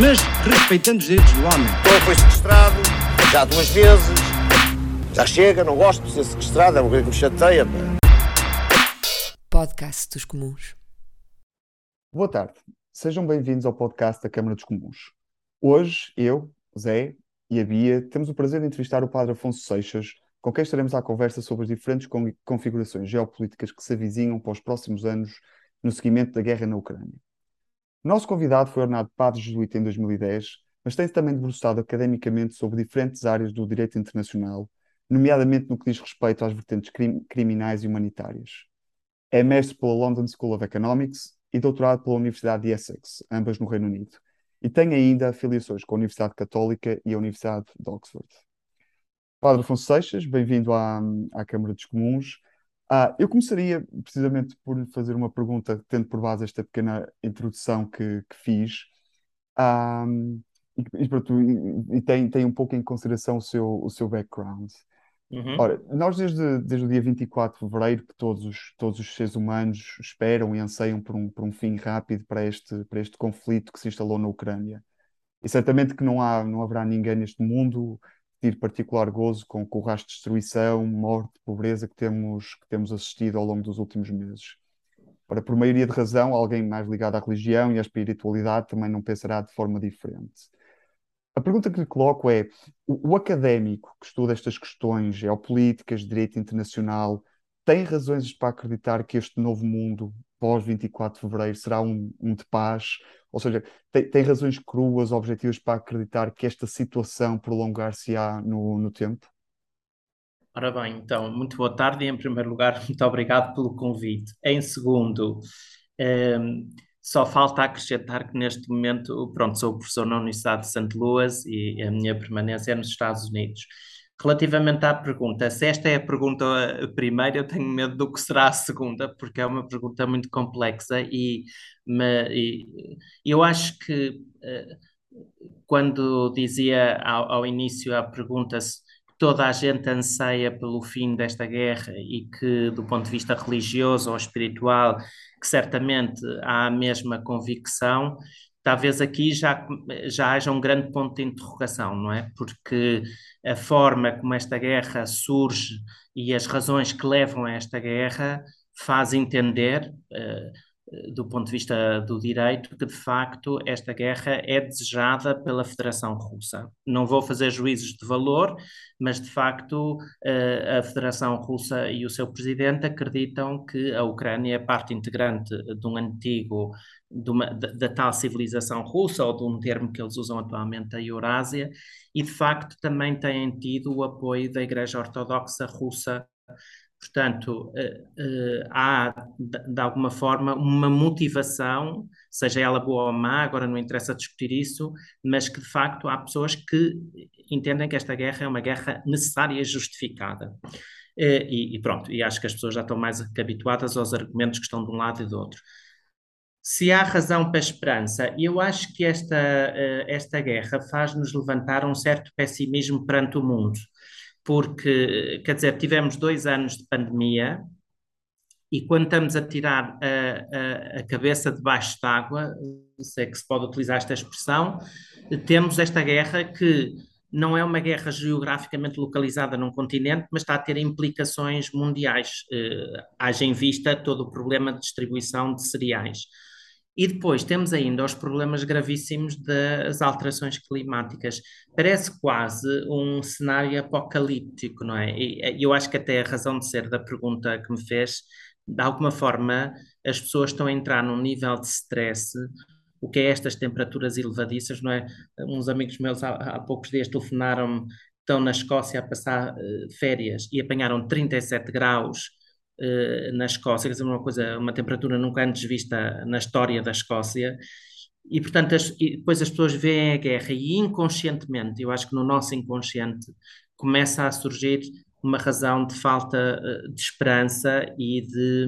mas respeitando os direitos do homem. Então foi sequestrado, já duas vezes. Já chega, não gosto de ser sequestrado, é uma coisa que me chateia. Pá. Podcast dos Comuns. Boa tarde, sejam bem-vindos ao podcast da Câmara dos Comuns. Hoje, eu, Zé e a Bia temos o prazer de entrevistar o Padre Afonso Seixas, com quem estaremos à conversa sobre as diferentes con- configurações geopolíticas que se avizinham para os próximos anos no seguimento da guerra na Ucrânia. Nosso convidado foi ordenado padre jesuíta em 2010, mas tem-se também debruçado academicamente sobre diferentes áreas do direito internacional, nomeadamente no que diz respeito às vertentes crim- criminais e humanitárias. É mestre pela London School of Economics e doutorado pela Universidade de Essex, ambas no Reino Unido, e tem ainda afiliações com a Universidade Católica e a Universidade de Oxford. Padre Afonso Seixas, bem-vindo à, à Câmara dos Comuns. Ah, eu começaria precisamente por lhe fazer uma pergunta, tendo por base esta pequena introdução que, que fiz, Ah, e, e pronto, e- e tem, tem um pouco em consideração o seu, o seu background. Ora, nós desde, desde o dia 24 de fevereiro que todos os, todos os seres humanos esperam e anseiam por um, por um fim rápido para este, para este conflito que se instalou na Ucrânia. E certamente que não há, não haverá ninguém neste mundo tire particular gozo com, com o rastro de destruição, morte, pobreza que temos, que temos assistido ao longo dos últimos meses. Ora, por maioria de razão, alguém mais ligado à religião e à espiritualidade também não pensará de forma diferente. A pergunta que lhe coloco é: o, o académico que estuda estas questões geopolíticas, direito internacional, tem razões para acreditar que este novo mundo, pós 24 de fevereiro, será um, um de paz? Ou seja, tem, tem razões cruas, objetivas para acreditar que esta situação prolongar-se-á no, no tempo? Ora bem, então, muito boa tarde em primeiro lugar, muito obrigado pelo convite. Em segundo, ehm, só falta acrescentar que neste momento, pronto, sou professor na Universidade de St. Louis e a minha permanência é nos Estados Unidos. Relativamente à pergunta, se esta é a pergunta eh, primeira, eu tenho medo do que será a segunda, porque é uma pergunta muito complexa e, me- e eu acho que eh, quando dizia ao, ao início a pergunta se toda a gente anseia pelo fim desta guerra e que, do ponto de vista religioso ou espiritual, que certamente há a mesma convicção, talvez aqui já, já haja um grande ponto de interrogação, não é? Porque a forma como esta guerra surge e as razões que levam a esta guerra faz entender, eh, do ponto de vista do direito, que de facto esta guerra é desejada pela Federação Russa. Não vou fazer juízos de valor, mas de facto eh, a Federação Russa e o seu presidente acreditam que a Ucrânia é parte integrante de um antigo, de uma- da, tal civilização russa, ou de um termo que eles usam atualmente, a Eurásia, e de facto também têm tido o apoio da Igreja Ortodoxa Russa Portanto, eh, eh, há de, alguma forma uma motivação, seja ela boa ou má, agora não interessa discutir isso, mas que de facto há pessoas que entendem que esta guerra é uma guerra necessária e justificada. Eh, E, e pronto, e acho que as pessoas já estão mais habituadas aos argumentos que estão de um lado e do outro. Se há razão para a esperança, eu acho que esta, esta guerra faz-nos levantar um certo pessimismo perante o mundo porque, quer dizer, tivemos dois anos de pandemia e quando estamos a tirar a, a, a cabeça debaixo d'água, se é que se pode utilizar esta expressão, temos esta guerra que não é uma guerra geograficamente localizada num continente, mas está a ter implicações mundiais, eh, haja em vista todo o problema de distribuição de cereais. E depois temos ainda os problemas gravíssimos das alterações climáticas. Parece quase um cenário apocalíptico, não é? E eu acho que até a razão de ser da pergunta que me fez, de alguma forma, as pessoas estão a entrar num nível de stress. O que é estas temperaturas elevadiças, não é? Uns amigos meus há, há poucos dias telefonaram-me, estão na Escócia a passar uh, férias e apanharam 37 graus na Escócia, quer dizer, uma coisa, uma temperatura nunca antes vista na história da Escócia, e, portanto, as, e depois as pessoas veem a guerra e inconscientemente, eu acho que no nosso inconsciente, começa a surgir uma razão de falta eh, de esperança e de,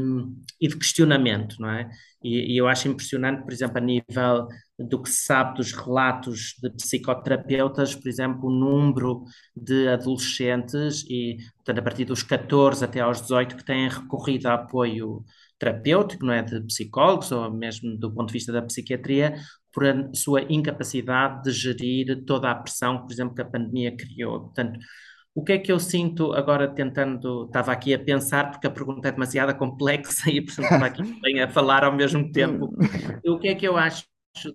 e de questionamento, não é? E, e, eu acho impressionante, por exemplo, a nível do que se sabe dos relatos de psicoterapeutas, por exemplo, o número de adolescentes, e portanto, a partir dos 14 até aos 18, que têm recorrido a apoio terapêutico, não é? De psicólogos ou mesmo do ponto de vista da psiquiatria, por sua incapacidade de gerir toda a pressão, por exemplo, que a pandemia criou. Portanto, o que é que eu sinto agora tentando, estava aqui a pensar, porque a pergunta é demasiado complexa e portanto estava aqui bem a falar ao mesmo tempo. O que é que eu acho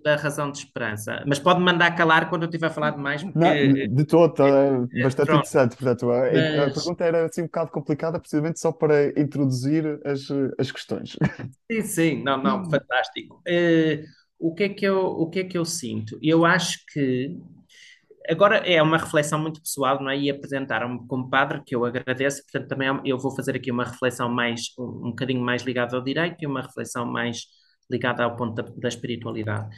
da razão de esperança? Mas pode mandar calar quando eu estiver a falar demais, porque... Não, de todo, é bastante Pronto. interessante. Portanto, a, a Mas- pergunta era assim um bocado complicada, precisamente só para introduzir as, as questões. Sim, sim, não, não, fantástico. Eh, o que é que eu, o que é que eu sinto? Eu acho que agora é uma reflexão muito pessoal, não é? E apresentaram-me como padre, que eu agradeço, portanto também é- eu vou fazer aqui uma reflexão mais, um, um bocadinho mais ligada ao direito e uma reflexão mais ligada ao ponto da, da espiritualidade.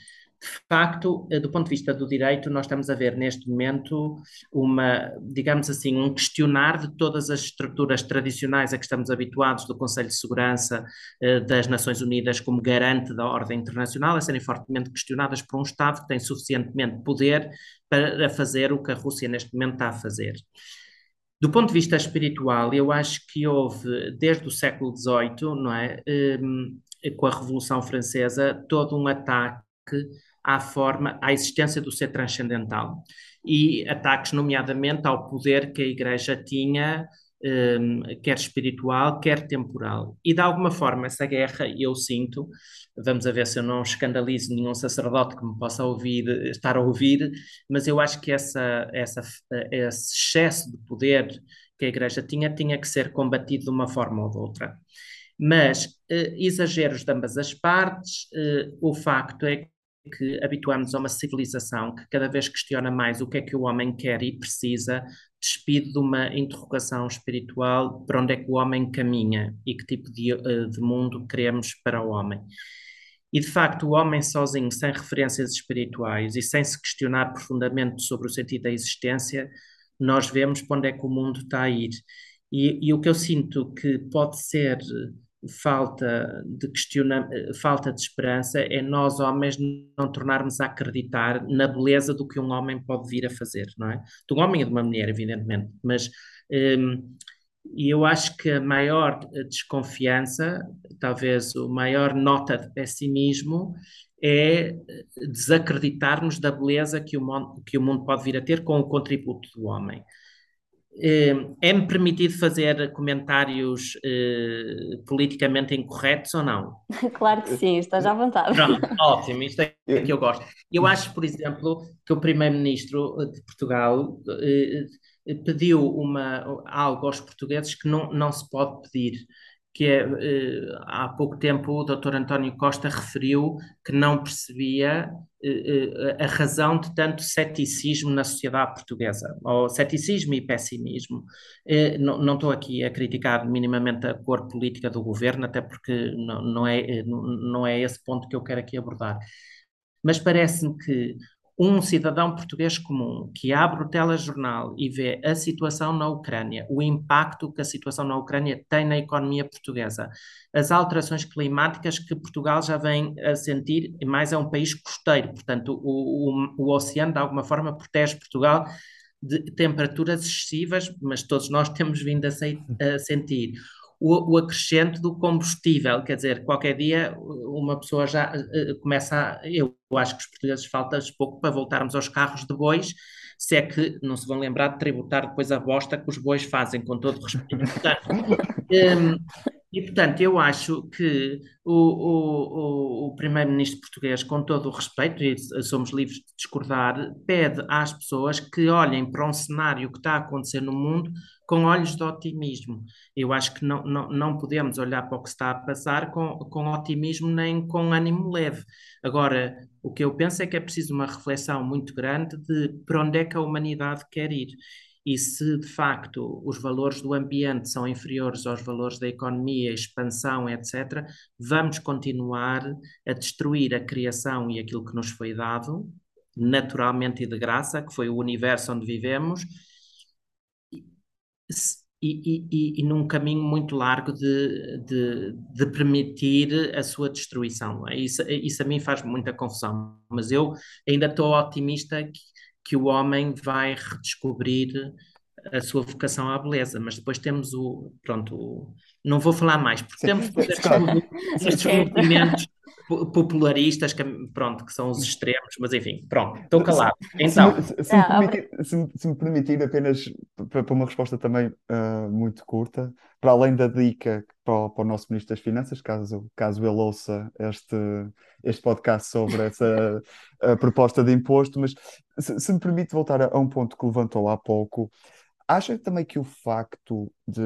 De facto, eh, do ponto de vista do direito, nós estamos a ver neste momento uma, digamos assim, um questionar de todas as estruturas tradicionais a que estamos habituados do Conselho de Segurança eh, das Nações Unidas como garante da ordem internacional, a serem fortemente questionadas por um Estado que tem suficientemente poder para fazer o que a Rússia neste momento está a fazer. Do ponto de vista espiritual, eu acho que houve, desde o século XVIII, não é, Hum, com a Revolução Francesa, todo um ataque à forma, à existência do ser transcendental e ataques, nomeadamente, ao poder que a Igreja tinha, hum, quer espiritual, quer temporal. E de alguma forma, essa guerra, eu sinto, vamos a ver se eu não escandalizo nenhum sacerdote que me possa ouvir, estar a ouvir, mas eu acho que essa, essa, esse excesso de poder que a Igreja tinha, tinha que ser combatido de uma forma ou de outra. Mas eh, exageros de ambas as partes, eh, o facto é que habituamos a uma civilização que cada vez questiona mais o que é que o homem quer e precisa, despido de uma interrogação espiritual para onde é que o homem caminha e que tipo de, eh, de mundo queremos para o homem. E de facto, o homem sozinho, sem referências espirituais e sem se questionar profundamente sobre o sentido da existência, nós vemos para onde é que o mundo está a ir. E, e o que eu sinto que pode ser falta de questiona, falta de esperança é nós homens não tornarmos a acreditar na beleza do que um homem pode vir a fazer, não é? De um homem e de uma mulher, evidentemente, mas e eu acho que a maior desconfiança, talvez a maior nota de pessimismo, é desacreditarmos da beleza que o mundo, que o mundo pode vir a ter com o contributo do homem. É-me permitido fazer comentários eh, politicamente incorretos ou não? Claro que sim, estás à vontade. Pronto, ótimo, isto é que eu gosto. Eu acho, por exemplo, que o Primeiro-Ministro de Portugal eh, pediu uma, algo aos portugueses que não, não se pode pedir, que é, eh, há pouco tempo o Dr. António Costa referiu que não percebia eh, a razão de tanto ceticismo na sociedade portuguesa, ou ceticismo e pessimismo. Não, não estou aqui a criticar minimamente a cor política do governo, até porque não, não, é, não é esse ponto que eu quero aqui abordar. Mas parece-me que um cidadão português comum que abre o telejornal e vê a situação na Ucrânia, o impacto que a situação na Ucrânia tem na economia portuguesa, as alterações climáticas que Portugal já vem a sentir, e mais é um país costeiro, portanto, o, o, o oceano de alguma forma protege Portugal de temperaturas excessivas, mas todos nós temos vindo a, se, a sentir o, o, acrescente do combustível, quer dizer, qualquer dia uma pessoa já uh, começa a, eu acho que os portugueses falta pouco para voltarmos aos carros de bois, se é que não se vão lembrar de tributar depois a bosta que os bois fazem, com todo respeito. Portanto, um, e, portanto, eu acho que o, o, o primeiro-ministro português, com todo o respeito, e somos livres de discordar, pede às pessoas que olhem para um cenário que está a acontecer no mundo com olhos de otimismo. Eu acho que não, não, não podemos olhar para o que está a passar com, com otimismo nem com ânimo leve. Agora, o que eu penso é que é preciso uma reflexão muito grande de para onde é que a humanidade quer ir. e se de facto os valores do ambiente são inferiores aos valores da economia, expansão, etc., vamos continuar a destruir a criação e aquilo que nos foi dado, naturalmente e de graça, que foi o universo onde vivemos, e, e, e num caminho muito largo de, de, de, permitir a sua destruição. É? Isso, isso a mim faz muita confusão, mas eu ainda estou otimista que que o homem vai redescobrir a sua vocação à beleza, mas depois temos o, pronto, o, não vou falar mais, porque temos estes movimentos popularistas, que, pronto, que são os extremos, mas enfim, pronto, estou calado. Então, se, se, me, permitir, se, se, me permitir, apenas para uma resposta também uh, muito curta, para além da dica para o, para o, nosso Ministro das Finanças, caso, caso ele ouça este, este podcast sobre essa proposta de imposto, mas se, se, me permite voltar a, a um ponto que levantou há pouco, Acha também que o facto de,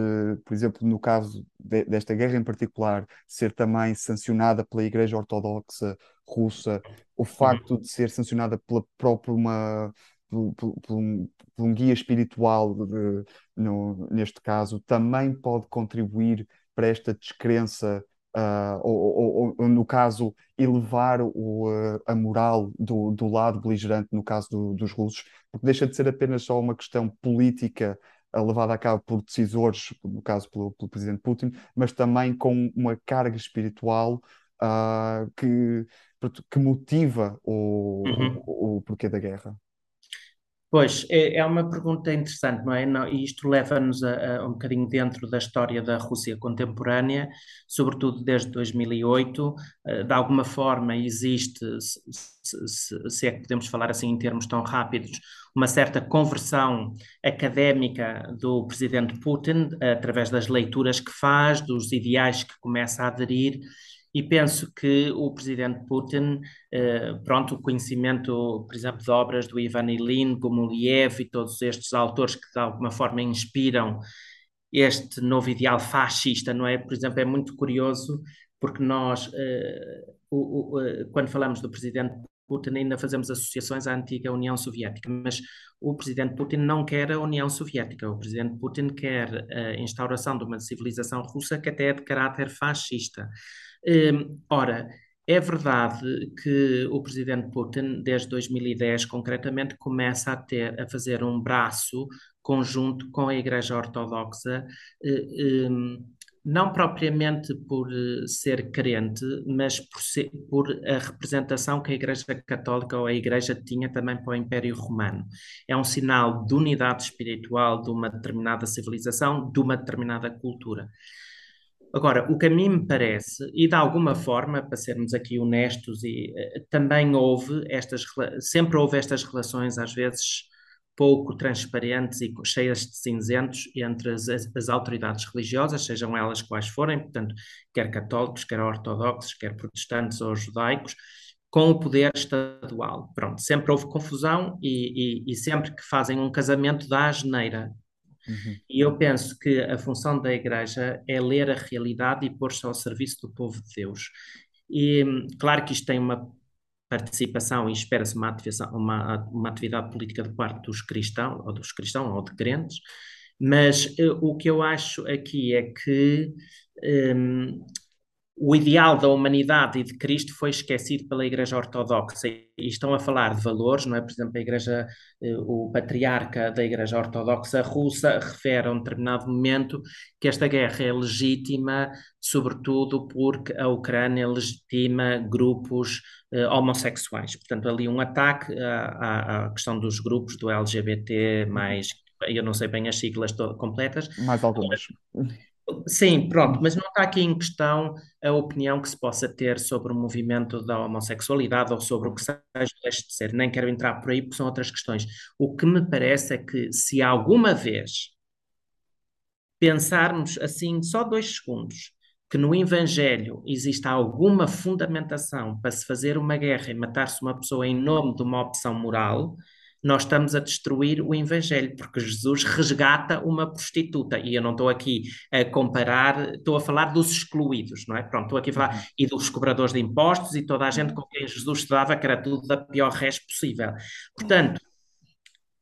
por exemplo, no caso de, desta guerra em particular, ser também sancionada pela Igreja Ortodoxa Russa, o facto de ser sancionada pela própria uma por, por, por, um, por um, guia espiritual, de, no, neste caso, também pode contribuir para esta descrença Uh, ou, ou, ou, no caso, elevar o, uh, a moral do, do lado beligerante, no caso do, dos russos, porque deixa de ser apenas só uma questão política uh, levada a cabo por decisores, no caso pelo, pelo presidente Putin, mas também com uma carga espiritual que, que motiva o, uhum. o, o porquê da guerra. Pois, é, é uma pergunta interessante, não é? Não, e isto leva-nos a, a, um bocadinho dentro da história da Rússia contemporânea, sobretudo desde 2008. Eh, de alguma forma existe, se, se, se é que podemos falar assim em termos tão rápidos, uma certa conversão académica do presidente Putin, através das leituras que faz, dos ideais que começa a aderir e penso que o presidente Putin, eh, pronto, o conhecimento, por exemplo, de obras do Ivan Ilyin, Gomuliev e todos estes autores que de alguma forma inspiram este novo ideal fascista, não é? Por exemplo, é muito curioso porque nós, eh, o, o, eh, quando falamos do presidente Putin, ainda fazemos associações à antiga União Soviética, mas o presidente Putin não quer a União Soviética. O presidente Putin quer a instauração de uma civilização russa que até é de caráter fascista. Hum, ora, é verdade que o presidente Putin, desde 2010 concretamente, começa a ter a fazer um braço conjunto com a Igreja Ortodoxa, eh, hum, não propriamente por eh, ser crente, mas por, ser, por a representação que a Igreja Católica ou a Igreja tinha também para o Império Romano. É um sinal de unidade espiritual de uma determinada civilização, de uma determinada cultura. Agora, o que a mim me parece, e de alguma forma, para sermos aqui honestos, e, uh, também houve estas, sempre houve estas relações, às vezes pouco transparentes e cheias de cinzentos entre as, as, autoridades religiosas, sejam elas quais forem, portanto, quer católicos, quer ortodoxos, quer protestantes ou judaicos, com o poder estadual. Pronto, sempre houve confusão e, e, e sempre que fazem um casamento dá a geneira. Uhum. E eu penso que a função da Igreja é ler a realidade e pôr-se ao serviço do povo de Deus. E claro que isto tem uma participação e espera-se uma, uma, uma, atividade política de parte dos cristãos, ou dos cristãos, ou de crentes, mas uh, o que eu acho aqui é que um, o ideal da humanidade e de Cristo foi esquecido pela Igreja Ortodoxa e estão a falar de valores, não é? Por exemplo, a Igreja, eh, o patriarca da Igreja Ortodoxa russa refere a um determinado momento que esta guerra é legítima, sobretudo porque a Ucrânia legitima grupos eh, homossexuais. Portanto, ali um ataque à, à, questão dos grupos do LGBT, mais, eu não sei bem as siglas completas. Mais algumas. Sim, pronto, mas não está aqui em questão a opinião que se possa ter sobre o movimento da homossexualidade ou sobre o que seja deixe de ser. Nem quero entrar por aí porque são outras questões. O que me parece é que se alguma vez pensarmos assim, só dois segundos, que no Evangelho existe alguma fundamentação para se fazer uma guerra e matar-se uma pessoa em nome de uma opção moral, nós estamos a destruir o Evangelho, porque Jesus resgata uma prostituta. E eu não estou aqui a comparar, estou a falar dos excluídos, não é? Pronto, estou aqui a falar uhum. e dos cobradores de impostos e toda a gente com quem Jesus se dava, que era tudo da pior res possível. Portanto,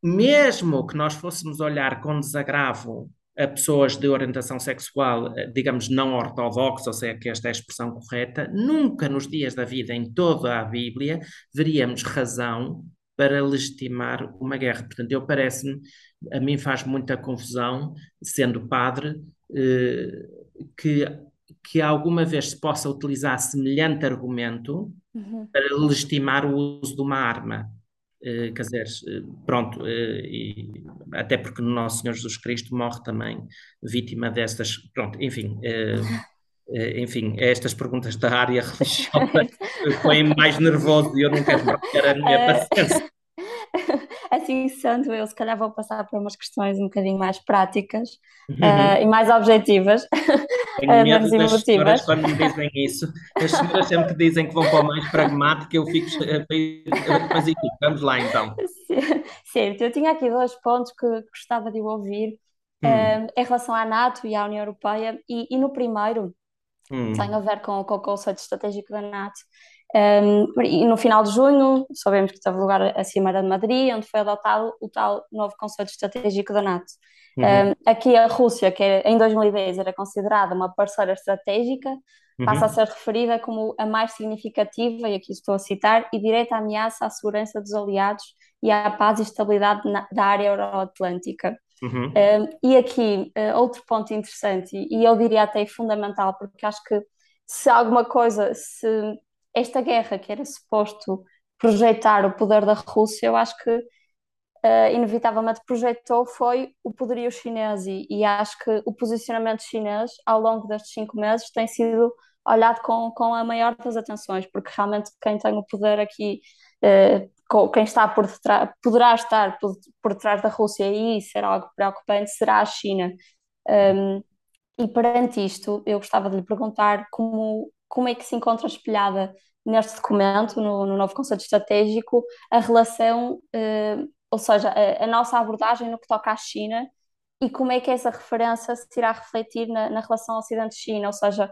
mesmo que nós fôssemos olhar com desagravo a pessoas de orientação sexual, eh, digamos, não ortodoxa, ou seja, que esta é a expressão correta, nunca nos dias da vida, em toda a Bíblia, veríamos razão para legitimar uma guerra. Portanto, eu parece-me, a mim faz muita confusão, sendo padre, eh, que, que alguma vez se possa utilizar semelhante argumento Uhum. para legitimar o uso de uma arma. Uh, quer dizer, uh, pronto, e, até porque no Nosso Senhor Jesus Cristo morre também vítima destas, pronto, enfim, enfim, estas perguntas da área religiosa põem mais nervoso e eu não quero perder a minha paciência. Assim sendo, eu se calhar vou passar para umas questões um bocadinho mais práticas uhum. e mais objetivas. Tenho medo das senhoras quando me dizem isso. As senhoras sempre dizem que vão para o mais pragmático, eu fico. Mas enfim, vamos lá então. Certo, eu tinha aqui dois pontos que gostava de ouvir hum. um, em relação à NATO e à União Europeia, e, e no primeiro hum. tem a ver com, com o conceito estratégico da NATO. Um, e no final de junho, sabemos que teve lugar a Cimeira de Madrid, onde foi adotado o tal novo conceito estratégico da NATO. Uhum. Um, aqui a Rússia, que em 2010 era considerada uma parceira estratégica, uhum. passa a ser referida como a mais significativa, e aqui estou a citar, e direta ameaça à segurança dos aliados e à paz e estabilidade na, da área euroatlântica. Uhum. Um, e aqui, uh, outro ponto interessante, e eu diria até fundamental, porque acho que se alguma coisa, se esta guerra que era suposto projetar o poder da Rússia, eu acho que uh, inevitavelmente projetou foi o poderio chinês e, e, acho que o posicionamento chinês ao longo destes cinco meses tem sido olhado com, com a maior das atenções, porque realmente quem tem o poder aqui, uh, quem está por detrás, poderá estar por, por trás da Rússia e ser algo preocupante será a China. Um, e perante isto, eu gostava de lhe perguntar como, como é que se encontra espelhada neste documento, no, no novo conceito estratégico, a relação, uh, ou seja, a, a, nossa abordagem no que toca à China e como é que essa referência se irá refletir na, na relação Ocidente-China, ou seja,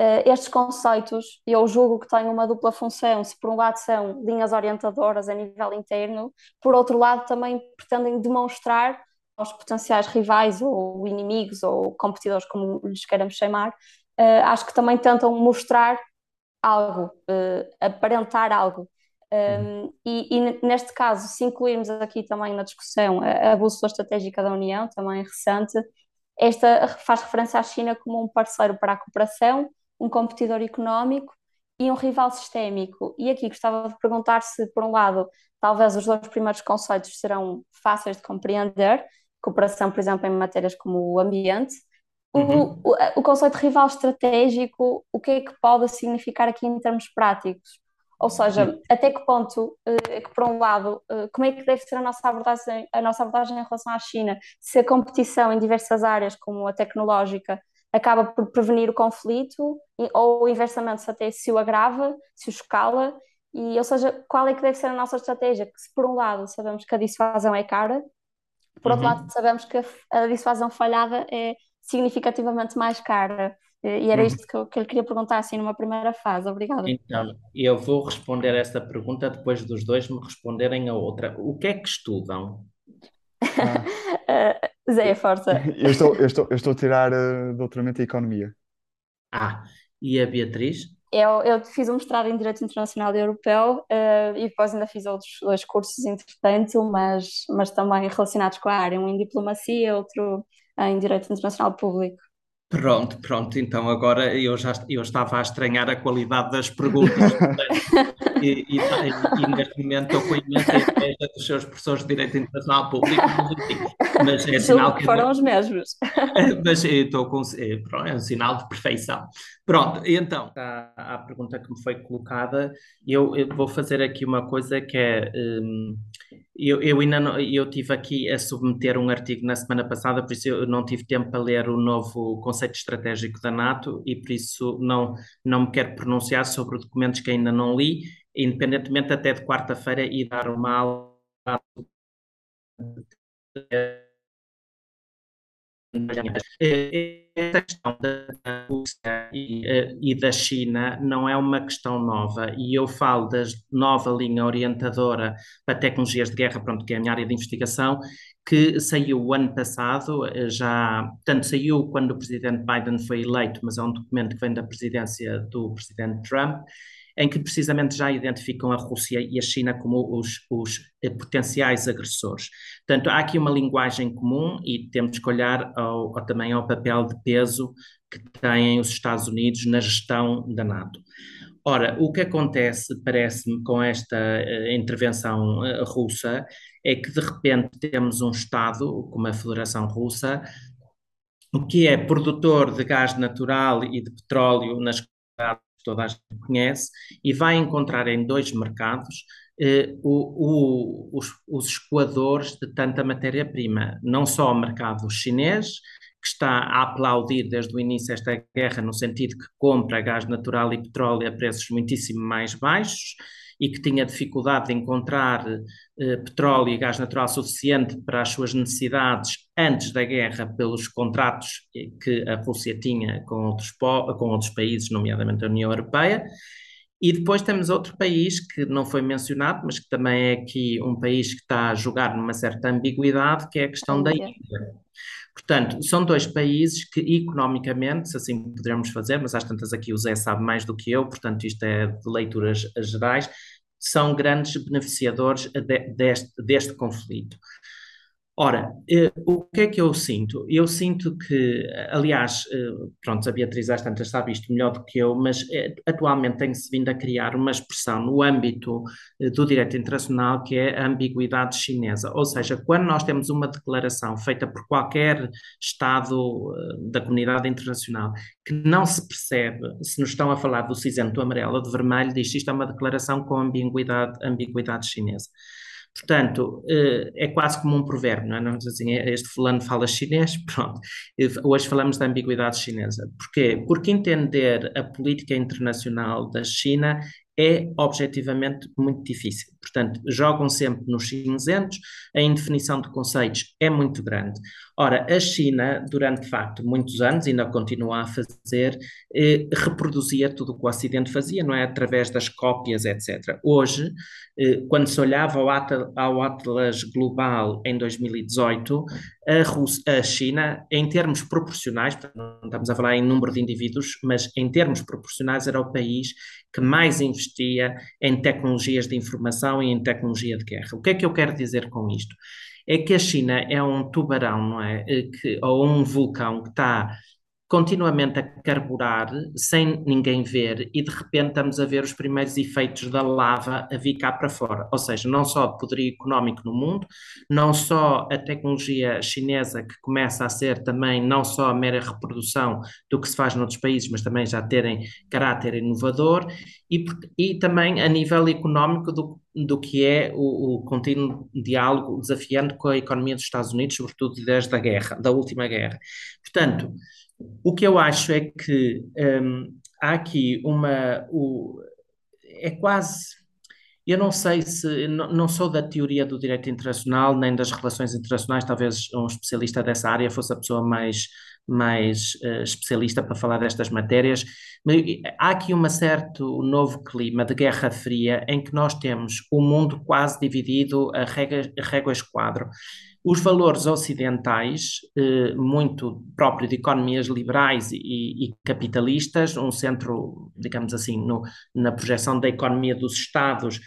uh, estes conceitos, eu julgo que têm uma dupla função, se por um lado são linhas orientadoras a nível interno, por outro lado também pretendem demonstrar aos potenciais rivais ou inimigos ou competidores, como lhes queiramos chamar, uh, acho que também tentam mostrar algo, uh, aparentar algo. Um, e, e, neste caso, se incluirmos aqui também na discussão a, a bússola estratégica da União, também recente, esta faz referência à China como um parceiro para a cooperação, um competidor económico e um rival sistémico. E aqui gostava de perguntar se, por um lado, talvez os dois primeiros conceitos serão fáceis de compreender, cooperação, por exemplo, em matérias como o ambiente, Uhum. O, o, o, conceito de rival estratégico, o que é que pode significar aqui em termos práticos? Ou seja, até que ponto, uh, que por um lado, uh, como é que deve ser a nossa, abordagem, a nossa abordagem em relação à China? Se a competição em diversas áreas, como a tecnológica, acaba por prevenir o conflito, ou inversamente, se até se o agrava, se o escala, e, ou seja, qual é que deve ser a nossa estratégia? Que se por um lado sabemos que a dissuasão é cara, por outro uhum. lado sabemos que a, dissuasão falhada é significativamente mais cara. E era uhum. isto que eu, que eu queria perguntar assim numa primeira fase. Obrigada. Então, eu vou responder essa pergunta depois dos dois me responderem a outra. O que é que estudam? Ah. Zé, força. Eu estou, eu estou, eu estou a tirar uh, doutoramento em Economia. Ah, e a Beatriz? Eu, eu fiz um mestrado em Direito Internacional Europeu uh, e depois ainda fiz outros dois cursos entretanto, mas, mas também relacionados com a área, um em Diplomacia, outro em Direito Internacional Público. Pronto, pronto, então agora eu já eu estava a estranhar a qualidade das perguntas e, e, e, neste momento eu conheço a inveja dos seus professores de Direito Internacional Público, mas é sinal que... foram os mesmos. Mas estou com... É, é um sinal de perfeição. Pronto, então, a, a pergunta que me foi colocada, eu, eu, vou fazer aqui uma coisa que é... Um, eu, eu ainda não, eu tive aqui a submeter um artigo na semana passada, por isso eu não tive tempo para ler o novo conceito estratégico da NATO e por isso não, não me quero pronunciar sobre documentos que ainda não li, independentemente até de quarta-feira e dar uma aula. Esta questão da Rússia e, eh, e, da China não é uma questão nova, e eu falo da nova linha orientadora para tecnologias de guerra, pronto, que é a minha área de investigação, que saiu o ano passado, eh, já, tanto saiu quando o presidente Biden foi eleito, mas é um documento que vem da presidência do presidente Trump, em que precisamente já identificam a Rússia e a China como os, os eh, potenciais agressores. Portanto, há aqui uma linguagem comum e temos que olhar ao, ao, também ao papel de peso que têm os Estados Unidos na gestão da NATO. Ora, o que acontece, parece-me, com esta uh, intervenção uh, russa é que de repente temos um Estado, como a Federação Russa, que é produtor de gás natural e de petróleo nas toda a gente conhece, e vai encontrar em dois mercados eh, o, o, os, os escoadores de tanta matéria-prima, não só o mercado chinês, que está a aplaudir desde o início esta guerra, no sentido que compra gás natural e petróleo a preços muitíssimo mais baixos, e que tinha dificuldade de encontrar eh, petróleo e gás natural suficiente para as suas necessidades antes da guerra, pelos contratos que a Rússia tinha com outros, com outros países, nomeadamente a União Europeia. E depois temos outro país que não foi mencionado, mas que também é aqui um país que está a jogar numa certa ambiguidade, que é a questão da Índia. Portanto, são dois países que economicamente, se assim podermos fazer, mas às tantas aqui o Zé sabe mais do que eu, portanto isto é de leituras gerais, são grandes beneficiadores de, deste, deste conflito. Ora, eh, o que é que eu sinto? Eu sinto que, aliás, eh, pronto, a Beatriz às tantas sabe isto melhor do que eu, mas eh, atualmente tem-se vindo a criar uma expressão no âmbito do direito internacional que é a ambiguidade chinesa. Ou seja, quando nós temos uma declaração feita por qualquer Estado da comunidade internacional que não se percebe se nos estão a falar do cinzento, do amarelo ou do vermelho, diz isto é uma declaração com ambiguidade, ambiguidade chinesa. Portanto, eh, é quase como um provérbio, não é? Não assim, este fulano fala chinês, pronto. Hoje falamos da ambiguidade chinesa. Porquê? Porque entender a política internacional da China é objetivamente muito difícil. Portanto, jogam sempre nos cinzentos, a indefinição de conceitos é muito grande. Ora, a China, durante de facto muitos anos, ainda continua a fazer, eh, reproduzia tudo o que o Ocidente fazia, não é? Através das cópias, etc. Hoje, eh, quando se olhava ao, ao Atlas Global em 2018, a, a China, em termos proporcionais, não estamos a falar em número de indivíduos, mas em termos proporcionais, era o país que mais investia em tecnologias de informação e em tecnologia de guerra. O que é que eu quero dizer com isto? É que a China é um tubarão, não é? Eh, que, ou um vulcão que está continuamente a carburar sem ninguém ver e de repente estamos a ver os primeiros efeitos da lava a vir cá para fora. Ou seja, não só o poderio económico no mundo, não só a tecnologia chinesa que começa a ser também não só a mera reprodução do que se faz noutros países, mas também já terem caráter inovador e, e também a nível económico do, do que é o, o contínuo diálogo desafiante com a economia dos Estados Unidos, sobretudo desde a guerra, da última guerra. Portanto, o que eu acho é que um, há aqui uma. O, é quase. Eu não sei se. Não, não, sou da teoria do direito internacional, nem das relações internacionais, talvez um especialista dessa área fosse a pessoa mais, mais uh, especialista para falar destas matérias. Mas há aqui um certo novo clima de Guerra Fria em que nós temos o mundo quase dividido a réguas quadro os valores ocidentais, eh, muito próprio de economias liberais e, e, capitalistas, um centro, digamos assim, no, na projeção da economia dos Estados,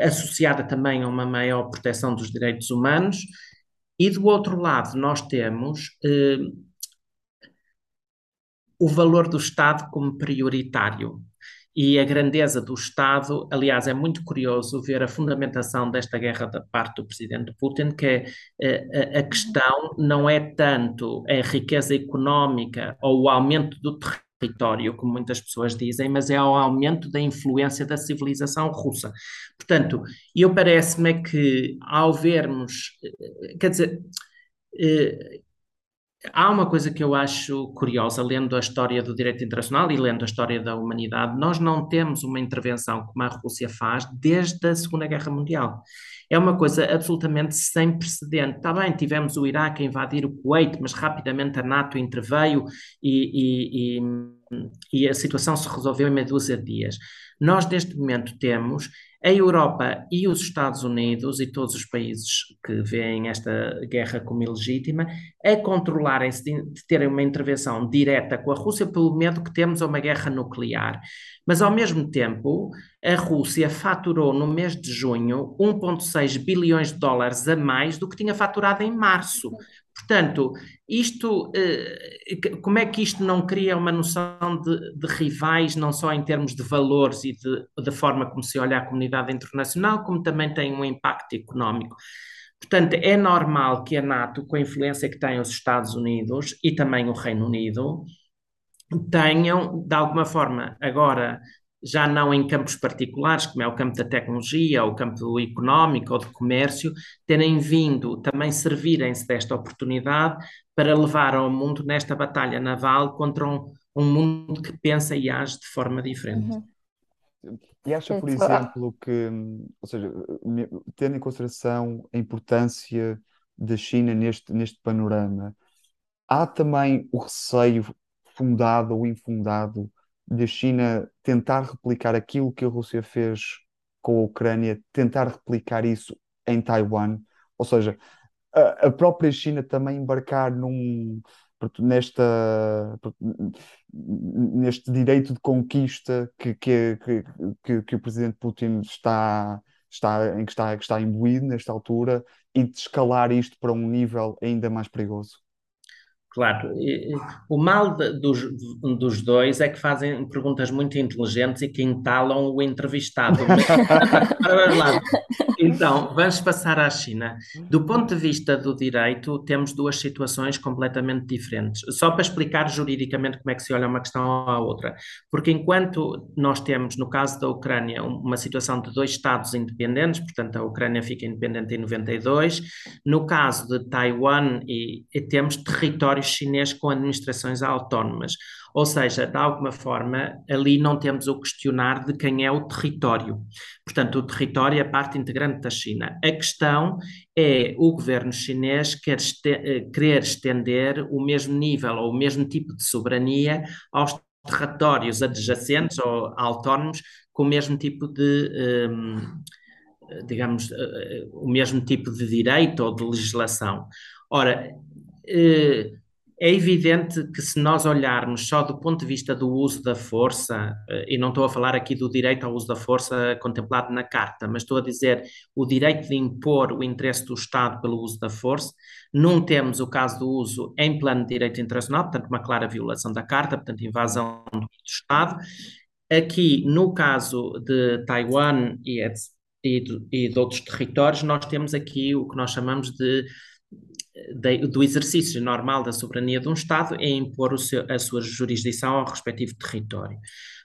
associada também a uma maior proteção dos direitos humanos, e do outro lado nós temos eh, o valor do Estado como prioritário e a grandeza do Estado. Aliás, é muito curioso ver a fundamentação desta guerra da parte do presidente Putin, que é, eh, a, a questão não é tanto a riqueza económica ou o aumento do território, como muitas pessoas dizem, mas é o aumento da influência da civilização russa. Portanto, eu parece-me que ao vermos, eh, quer dizer, eh, há uma coisa que eu acho curiosa, lendo a história do direito internacional e lendo a história da humanidade, nós não temos uma intervenção como a Rússia faz desde a Segunda Guerra Mundial. É uma coisa absolutamente sem precedente. Está bem, tivemos o Iraque a invadir o Kuwait, mas rapidamente a NATO interveio e, e, e, e a situação se resolveu em meia dúzia de dias. Nós, neste momento, temos a Europa e os Estados Unidos e todos os países que veem esta guerra como ilegítima a controlarem-se de, de terem uma intervenção direta com a Rússia pelo medo que temos a uma guerra nuclear. Mas, ao mesmo tempo, a Rússia faturou no mês de junho 1,6 bilhões de dólares a mais do que tinha faturado em março. Portanto, isto, eh, como é que isto não cria uma noção de, de rivais, não só em termos de valores e de, da forma como se olha a comunidade internacional, como também tem um impacto económico. Portanto, é normal que a NATO, com a influência que tem os Estados Unidos e também o Reino Unido, tenham, de alguma forma, agora já não em campos particulares, como é o campo da tecnologia, ou o campo económico ou de comércio, terem vindo também servirem-se desta oportunidade para levar ao mundo nesta batalha naval contra um, um mundo que pensa e age de forma diferente. Uhum. E acha, por exemplo, que, ou seja, tendo em consideração a importância da China neste, neste panorama, há também o receio fundado ou infundado da China tentar replicar aquilo que a Rússia fez com a Ucrânia, tentar replicar isso em Taiwan, ou seja, a, a própria China também embarcar num, nesta, neste direito de conquista que, que, que, que, o presidente Putin está, está, em que está, que está imbuído nesta altura e de escalar isto para um nível ainda mais perigoso. Claro, o mal dos, dos dois é que fazem perguntas muito inteligentes e que entalam o entrevistado. então, vamos passar à China. Do ponto de vista do direito, temos duas situações completamente diferentes. Só para explicar juridicamente como é que se olha uma questão à outra. Porque enquanto nós temos, no caso da Ucrânia, uma situação de dois Estados independentes, portanto a Ucrânia fica independente em 92, no caso de Taiwan e, e temos territórios chinês com administrações autónomas. Ou seja, de alguma forma, ali não temos o questionar de quem é o território. Portanto, o território é parte integrante da China. A questão é o governo chinês quer este querer estender o mesmo nível ou o mesmo tipo de soberania aos territórios adjacentes ou autónomos com o mesmo tipo de. Um, digamos, uh, o mesmo tipo de direito ou de legislação. Ora, uh, é evidente que se nós olharmos só do ponto de vista do uso da força, eh, e não estou a falar aqui do direito ao uso da força contemplado na Carta, mas estou a dizer o direito de impor o interesse do Estado pelo uso da força, não temos o caso do uso em plano de direito internacional, portanto, uma clara violação da Carta, portanto, invasão do Estado. Aqui, no caso de Taiwan e, e, de, outros territórios, nós temos aqui o que nós chamamos de, do exercício normal da soberania de um Estado é impor seu, a sua jurisdição ao respectivo território.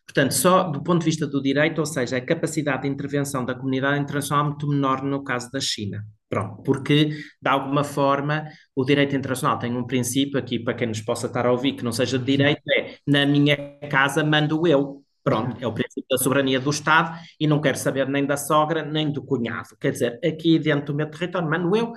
Portanto, só do ponto de vista do direito, ou seja, a capacidade de intervenção da comunidade internacional é muito menor no caso da China. Pronto, porque, de alguma forma, o direito internacional tem um princípio, aqui para quem nos possa estar a ouvir, que não seja de direito, é na minha casa mando eu. Pronto, é o princípio da soberania do Estado e não quero saber nem da sogra nem do cunhado. Quer dizer, aqui dentro do meu território mando eu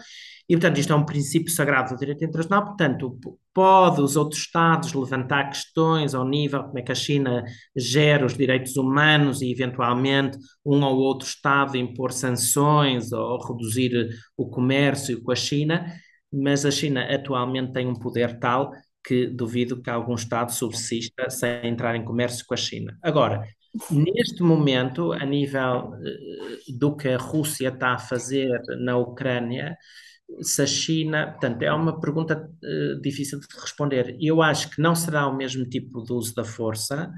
e, portanto, isto é um princípio sagrado do direito internacional. Portanto, pode os outros Estados levantar questões ao nível como é que a China gera os direitos humanos e, eventualmente, um ou outro Estado impor sanções ou reduzir o comércio com a China, mas a China atualmente tem um poder tal que duvido que algum Estado subsista sem entrar em comércio com a China. Agora, neste momento, a nível eh, do que a Rússia está a fazer na Ucrânia, se a China, portanto, é uma pergunta uh, difícil de responder. Eu acho que não será o mesmo tipo de uso da força,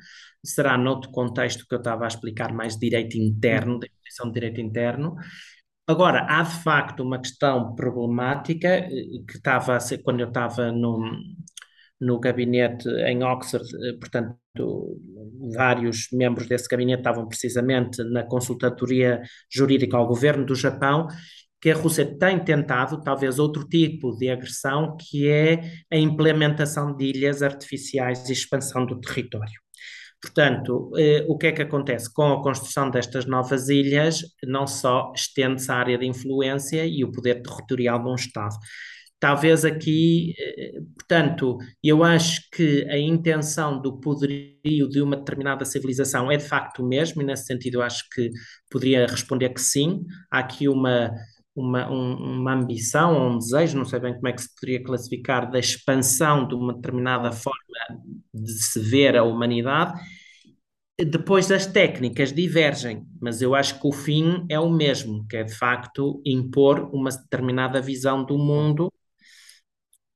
será noutro contexto que eu estava a explicar mais direito interno, da imposição de direito interno, Agora, há de facto uma questão problemática eh, que estava a ser, quando eu estava no, no gabinete em Oxford, eh, portanto, vários membros desse gabinete estavam precisamente na consultadoria jurídica ao governo do Japão, que a Rússia tem tentado talvez outro tipo de agressão, que é a implementação de ilhas artificiais e expansão do território. Portanto, eh, o que é que acontece? Com a construção destas novas ilhas, não só estende-se a área de influência e o poder territorial de um Estado. Talvez aqui, eh, portanto, eu acho que a intenção do poderio de uma determinada civilização é de facto o mesmo, e nesse sentido eu acho que poderia responder que sim. Há aqui uma uma, um, uma ambição um desejo, não sei bem como é que se poderia classificar, da expansão de uma determinada forma de se ver a humanidade. Depois as técnicas divergem, mas eu acho que o fim é o mesmo, que é de facto impor uma determinada visão do mundo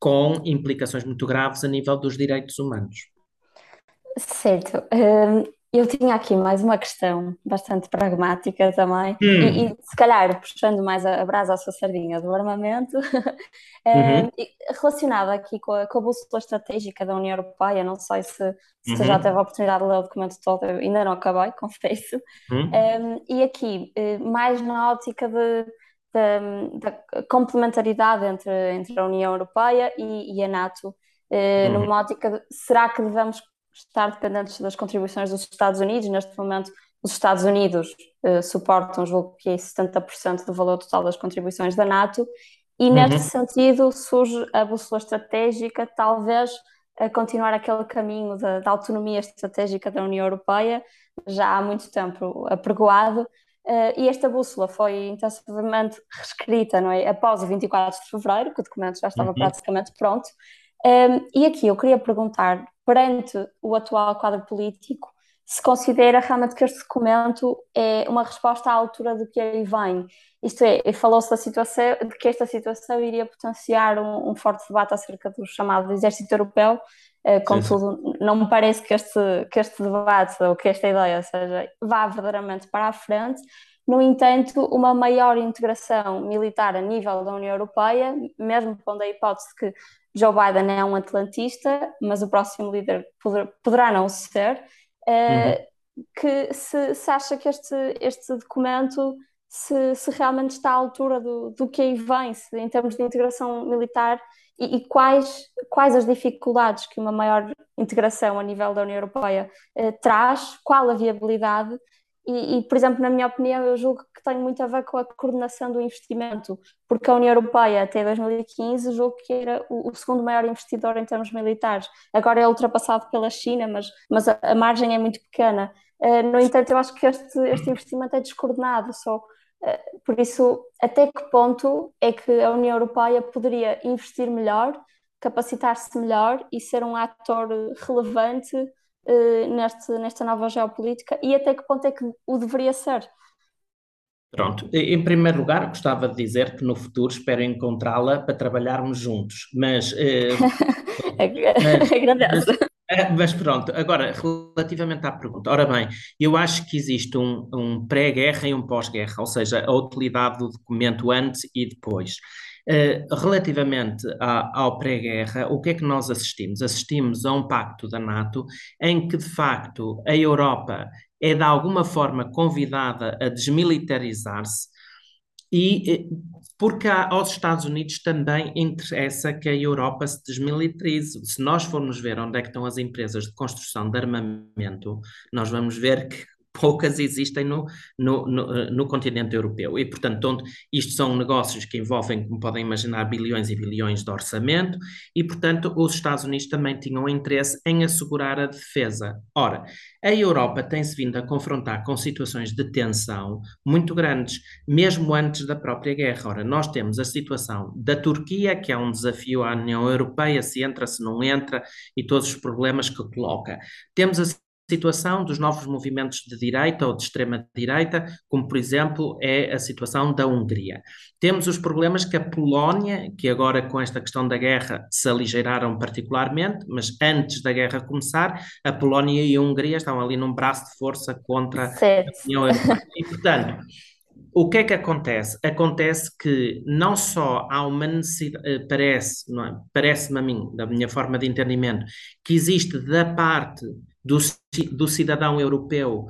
com implicações muito graves a nível dos direitos humanos. Certo. Hum, eu tinha aqui mais uma questão bastante pragmática também, hum. e, e, se calhar puxando mais a, a brasa à sua sardinha do armamento, eh, uhum. relacionada aqui com a, com a bússola estratégica da União Europeia, não sei se, se uhum. já teve a oportunidade de ler o documento todo, eu ainda não acabei, confesso, uhum. um, eh, e aqui, mais na ótica de, de, da complementaridade entre, entre a União Europeia e, e a NATO, Uh, numa ótica de será que devemos estar dependentes das contribuições dos Estados Unidos. Neste momento, os Estados Unidos uh, suportam, julgo que é 70% do valor total das contribuições da NATO, e uhum. neste sentido surge a bússola estratégica, talvez a continuar aquele caminho da, da, autonomia estratégica da União Europeia, já há muito tempo apregoado, uh, e esta bússola foi intensivamente reescrita não é? após o 24 de fevereiro, que o documento já estava uhum. praticamente pronto. Um, ehm, e aqui eu queria perguntar perante o atual quadro político, se considera realmente que este documento é uma resposta à altura do que aí vem. Isto é, falou-se da situação, de que esta situação iria potenciar um, um forte debate acerca do chamado Exército Europeu, contudo, não me parece que este, que este debate ou que esta ideia seja, vá verdadeiramente para a frente. No entanto, uma maior integração militar a nível da União Europeia, mesmo pondo a hipótese que Joe Biden é um atlantista, mas o próximo líder poder, poderá não ser, uh, uhum. que se, se, acha que este, este documento se, se realmente está à altura do, do que aí vem, se, em termos de integração militar, e, e, quais, quais as dificuldades que uma maior integração a nível da União Europeia uh, traz, qual a viabilidade e, e, por exemplo, na minha opinião, eu julgo que tem muito a ver com a coordenação do investimento, porque a União Europeia, até 2015, julgo que era o, o segundo maior investidor em termos militares. Agora é ultrapassado pela China, mas, mas a, a margem é muito pequena. Uh, no entanto, eu acho que este, este investimento é descoordenado, só. Por isso, até que ponto é que a União Europeia poderia investir melhor, capacitar-se melhor e ser um ator relevante uh, neste, nesta nova geopolítica e até que ponto é que o deveria ser? Pronto, em primeiro lugar, gostava de dizer que no futuro espero encontrá-la para trabalharmos juntos, mas. Mas, mas pronto, agora, relativamente à pergunta, ora bem, eu acho que existe um, um pré-guerra e um pós-guerra, ou seja, a utilidade do documento antes e depois. Eh, relativamente ao pré-guerra, o que é que nós assistimos? Assistimos a um pacto da NATO em que, de facto, a Europa é de alguma forma convidada a desmilitarizar-se e eh, porque aos Estados Unidos também interessa que a Europa se desmilitarize. Se nós formos ver onde é que estão as empresas de construção de armamento, nós vamos ver que poucas existem no, no, no, eh, no, continente europeu. E, portanto, onde isto são negócios que envolvem, como podem imaginar, bilhões e bilhões de orçamento, e, portanto, os Estados Unidos também tinham interesse em assegurar a defesa. Ora, a Europa tem-se vindo a confrontar com situações de tensão muito grandes, mesmo antes da própria guerra. Ora, nós temos a situação da Turquia, que é um desafio à União Europeia, se entra, se não entra, e todos os problemas que coloca. Temos a situação dos novos movimentos de direita ou de extrema-direita, como por exemplo é a situação da Hungria. Temos os problemas que a Polónia, que agora com esta questão da guerra se aligeiraram particularmente, mas antes da guerra começar, a Polónia e a Hungria estavam ali num braço de força contra certo. a União Europeia. E portanto, o que é que acontece? Acontece que não só há uma necessidade, eh, parece, é? parece-me a mim, da minha forma de entendimento, que existe da parte do, do cidadão europeu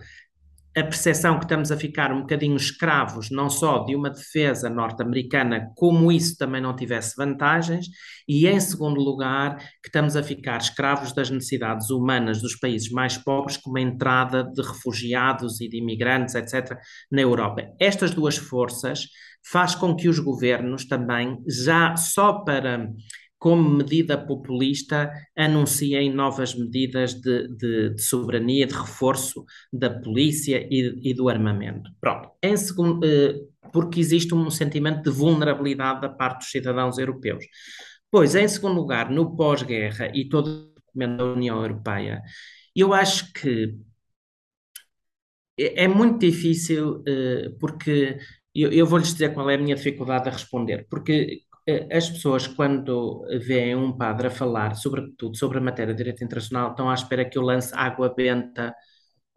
a percepção que estamos a ficar um bocadinho escravos, não só de uma defesa norte-americana, como isso também não tivesse vantagens, e em segundo lugar, que estamos a ficar escravos das necessidades humanas dos países mais pobres, como a entrada de refugiados e de imigrantes, etc., na Europa. Estas duas forças faz com que os governos também, já só para como medida populista, anunciem novas medidas de, de, de soberania, de reforço da polícia e, e do armamento. Pronto. Em segundo, eh, porque existe um sentimento de vulnerabilidade da parte dos cidadãos europeus. Pois, em segundo lugar, no pós-guerra e todo o documento da União Europeia, eu acho que é, é muito difícil, eh, porque eu, eu vou-lhes dizer qual é a minha dificuldade a responder, porque as pessoas, quando veem um padre a falar, sobretudo sobre a matéria de direito internacional, estão à espera que eu lance água benta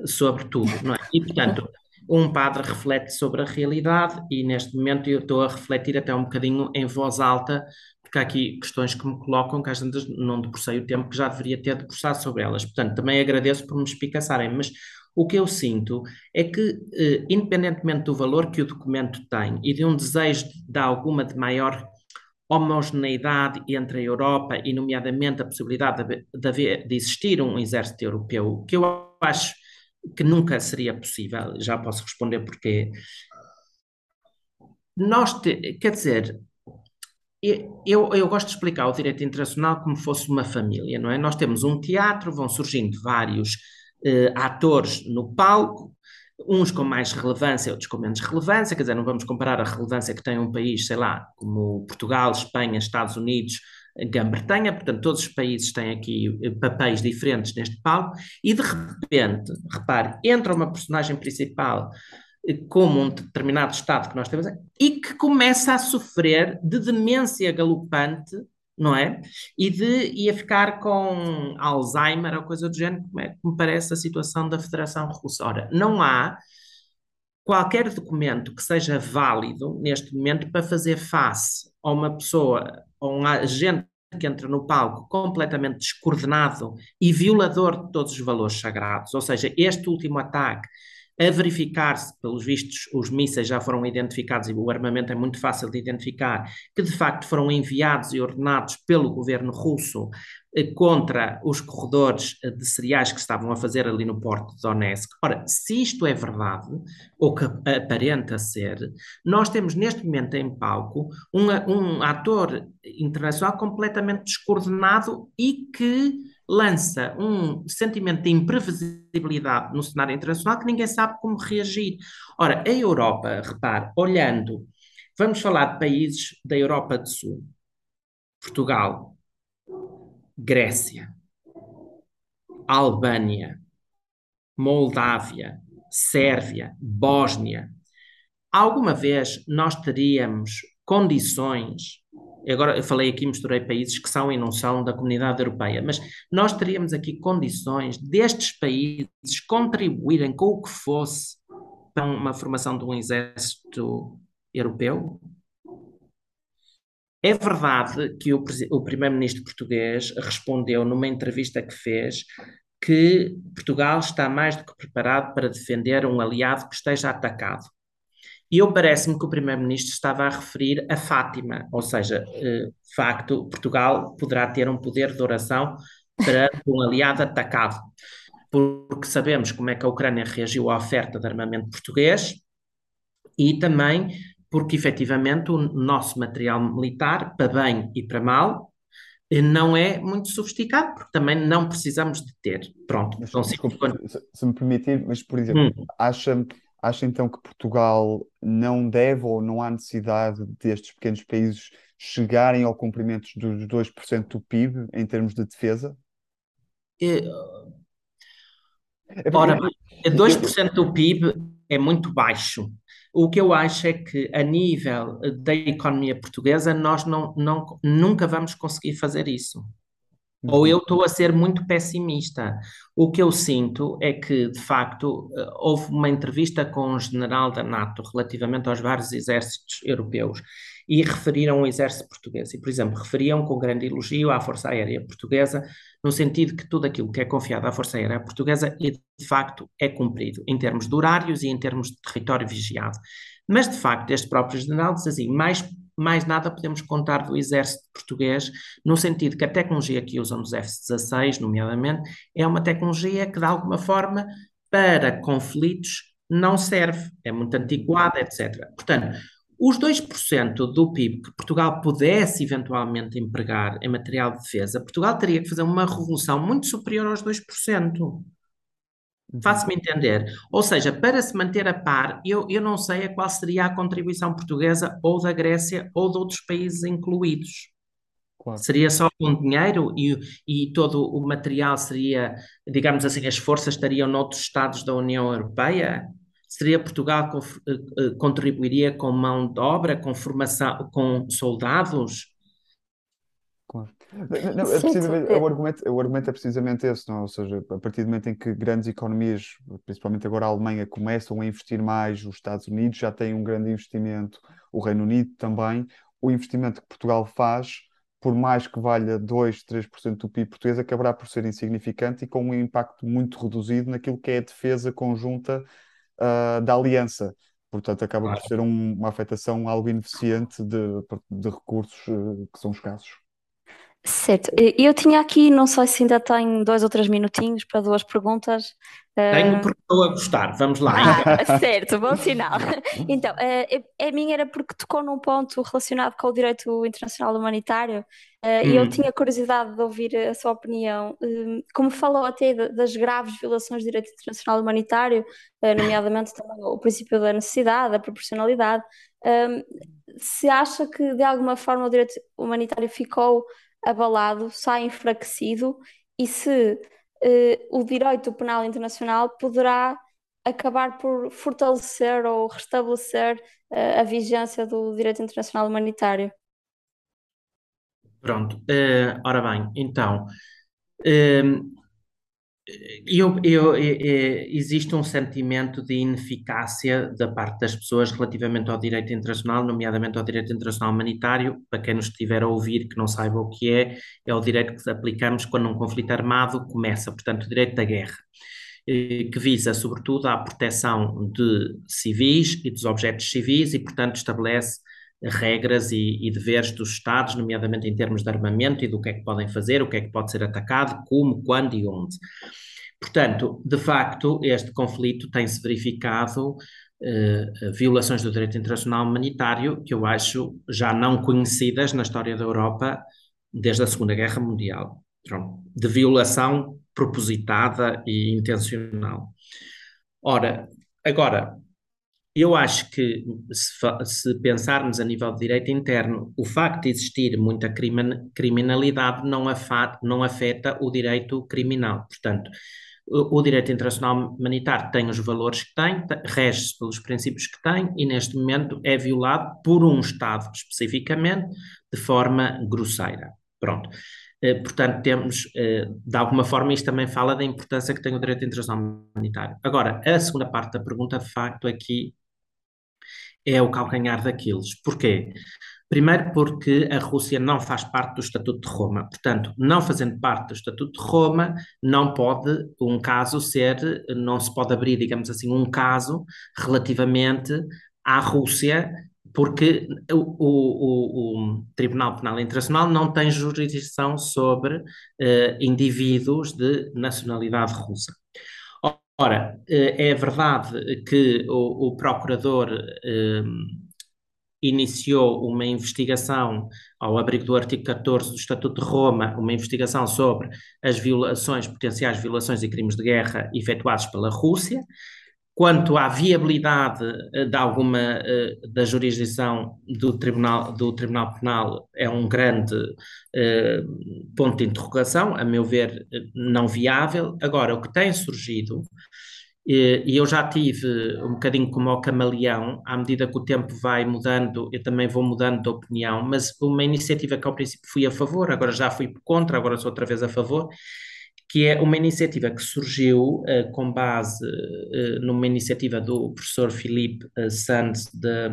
sobre tudo, não é? E, portanto, um padre reflete sobre a realidade e, neste momento, eu estou a refletir até um bocadinho em voz alta, porque há aqui questões que me colocam que às vezes não debrucei o tempo que já deveria ter debruçado sobre elas. Portanto, também agradeço por me espicaçarem, mas o que eu sinto é que, eh, independentemente do valor que o documento tem e de um desejo de alguma de maior homogeneidade entre a Europa e, nomeadamente, a possibilidade de, de, de existir um exército europeu, que eu acho que nunca seria possível, já posso responder porquê. Nós, te, quer dizer, eu, eu gosto de explicar o direito internacional como fosse uma família, não é? Nós temos um teatro, vão surgindo vários eh, atores no palco, uns com mais relevância, outros com menos relevância, quer dizer, não vamos comparar a relevância que tem um país, sei lá, como Portugal, Espanha, Estados Unidos, Grã-Bretanha, portanto, todos os países têm aqui eh, papéis diferentes neste palco, e de repente, repare, entra uma personagem principal eh, como um determinado estado que nós temos, e que começa a sofrer de demência galopante não é? E de ia ficar com Alzheimer ou coisa do género, como é que me parece a situação da Federação Russa. Ora, não há qualquer documento que seja válido neste momento para fazer face a uma pessoa, a um agente que entra no palco completamente descoordenado e violador de todos os valores sagrados. Ou seja, este último ataque a verificar-se, pelos vistos, os mísseis já foram identificados e o armamento é muito fácil de identificar, que de facto foram enviados e ordenados pelo governo russo eh, contra os corredores eh, de cereais que estavam a fazer ali no porto de Donetsk. Ora, se isto é verdade, ou que aparenta ser, nós temos neste momento em palco um, um ator internacional completamente descoordenado e que lança um sentimento de imprevisibilidade no cenário internacional que ninguém sabe como reagir. Ora, a Europa, repare, olhando, vamos falar de países da Europa do Sul, Portugal, Grécia, Albânia, Moldávia, Sérvia, Bósnia. Alguma vez nós teríamos condições agora eu falei aqui, misturei países que são e não são da comunidade europeia, mas nós teríamos aqui condições destes países contribuírem com o que fosse para uma formação de um exército europeu? É verdade que o, o primeiro-ministro português respondeu numa entrevista que fez que Portugal está mais do que preparado para defender um aliado que esteja atacado. E eu parece-me que o Primeiro-Ministro estava a referir a Fátima, ou seja, eh, de facto, Portugal poderá ter um poder de oração para um aliado atacado, porque sabemos como é que a Ucrânia reagiu à oferta de armamento português e também porque efetivamente o nosso material militar, para bem e para mal, eh, não é muito sofisticado, porque também não precisamos de ter. Pronto. Mas, então, desculpe, se, se me permitir, mas por exemplo, hum. acha Acha então que Portugal não deve ou não há necessidade destes pequenos países chegarem ao cumprimento dos 2% do PIB em termos de defesa? É, ora, 2% do PIB é muito baixo. O que eu acho é que, a nível da economia portuguesa, nós não, não, nunca vamos conseguir fazer isso. Ou eu estou a ser muito pessimista. O que eu sinto é que, de facto, eh, houve uma entrevista com um general da NATO relativamente aos vários exércitos europeus e referiram o exército português. E, por exemplo, referiam com grande elogio à Força Aérea Portuguesa, no sentido que tudo aquilo que é confiado à Força Aérea Portuguesa, de facto, é cumprido, em termos de horários e em termos de território vigiado. Mas, de facto, este próprio general diz assim, mais mais nada podemos contar do exército português, no sentido que a tecnologia que usam dos F-16, nomeadamente, é uma tecnologia que, de alguma forma, para conflitos não serve, é muito antiquada, etc. Portanto, os 2% do PIB que Portugal pudesse eventualmente empregar em material de defesa, Portugal teria que fazer uma revolução muito superior aos 2%. Faço-me entender. Ou seja, para se manter a par, eu, eu não sei a qual seria a contribuição portuguesa ou da Grécia ou de outros países incluídos. Claro. Seria só com dinheiro e, e todo o material seria, digamos assim, as forças estariam noutros Estados da União Europeia? Seria Portugal que eh, eh, contribuiria com mão de obra, com formação, com soldados? Claro. Não, é precisamente, o, argumento, o argumento é precisamente esse, não? É? Ou seja, a partir do momento em que grandes economias, principalmente agora a Alemanha, começam a investir mais, os Estados Unidos já têm um grande investimento, o Reino Unido também, o investimento que Portugal faz, por mais que valha 2, 3% do PIB português, acabará por ser insignificante e com um impacto muito reduzido naquilo que é a defesa conjunta uh, da aliança. Portanto, acaba claro. por ser um, uma afetação algo ineficiente de, de recursos uh, que são escassos. Certo, eu tinha aqui, não sei se ainda tenho dois ou três minutinhos para duas perguntas. Tenho porque estou a gostar, vamos lá. Ah, certo, bom sinal. Então, a minha era porque tocou num ponto relacionado com o direito internacional humanitário e hum. eu tinha curiosidade de ouvir a sua opinião. Hum, como falou até das graves violações do direito internacional humanitário, nomeadamente também o princípio da necessidade, da proporcionalidade, hum, se acha que de alguma forma o direito humanitário ficou abalado, sai enfraquecido e se uh, o direito penal internacional poderá acabar por fortalecer ou restabelecer uh, a vigência do direito internacional humanitário. Pronto, uh, ora bem, então, eu, eu, eu, existe um sentimento de ineficácia da parte das pessoas relativamente ao direito internacional, nomeadamente ao direito internacional humanitário. Para quem nos estiver a ouvir que não saiba o que é, é o direito que aplicamos quando um conflito armado começa, portanto, o direito da guerra, eh, que visa, sobretudo, a proteção de civis e dos objetos civis e, portanto, estabelece regras e, e, deveres dos Estados, nomeadamente em termos de armamento e do que é que podem fazer, o que é que pode ser atacado, como, quando e onde. Portanto, de facto, este conflito tem-se verificado eh, violações do direito internacional humanitário que eu acho já não conhecidas na história da Europa desde a Segunda Guerra Mundial, de violação propositada e intencional. Ora, agora, eu acho que, se, se, pensarmos a nível de direito interno, o facto de existir muita criminalidade não, afeta, não afeta o direito criminal. Portanto, o, o direito internacional humanitário tem os valores que tem, rege-se pelos princípios que tem e, neste momento, é violado por um Estado especificamente, de forma grosseira. Pronto. Eh, portanto, temos, eh, de alguma forma, isto também fala da importância que tem o direito internacional humanitário. Agora, a segunda parte da pergunta, de facto, aqui é o calcanhar daqueles. Porquê? Primeiro porque a Rússia não faz parte do Estatuto de Roma. Portanto, não fazendo parte do Estatuto de Roma, não pode um caso ser, não se pode abrir, digamos assim, um caso relativamente à Rússia, porque o, o, o Tribunal Penal Internacional não tem jurisdição sobre uh, indivíduos de nacionalidade russa. Ora, eh, é verdade que o, o procurador eh, iniciou uma investigação ao abrigo do artigo 14 do Estatuto de Roma, uma investigação sobre as violações, potenciais violações e crimes de guerra efetuados pela Rússia. Quanto à viabilidade eh, de alguma da jurisdição do Tribunal, do Tribunal Penal, é um grande ponto de interrogação, a meu ver, não viável. Agora, o que tem surgido E eu já tive um bocadinho como o camaleão, à medida que o tempo vai mudando, eu também vou mudando de opinião, mas uma iniciativa que ao princípio fui a favor, agora já fui contra, agora sou outra vez a favor, que é uma iniciativa que surgiu uh, com base uh, numa iniciativa do professor Filipe uh, Sands de,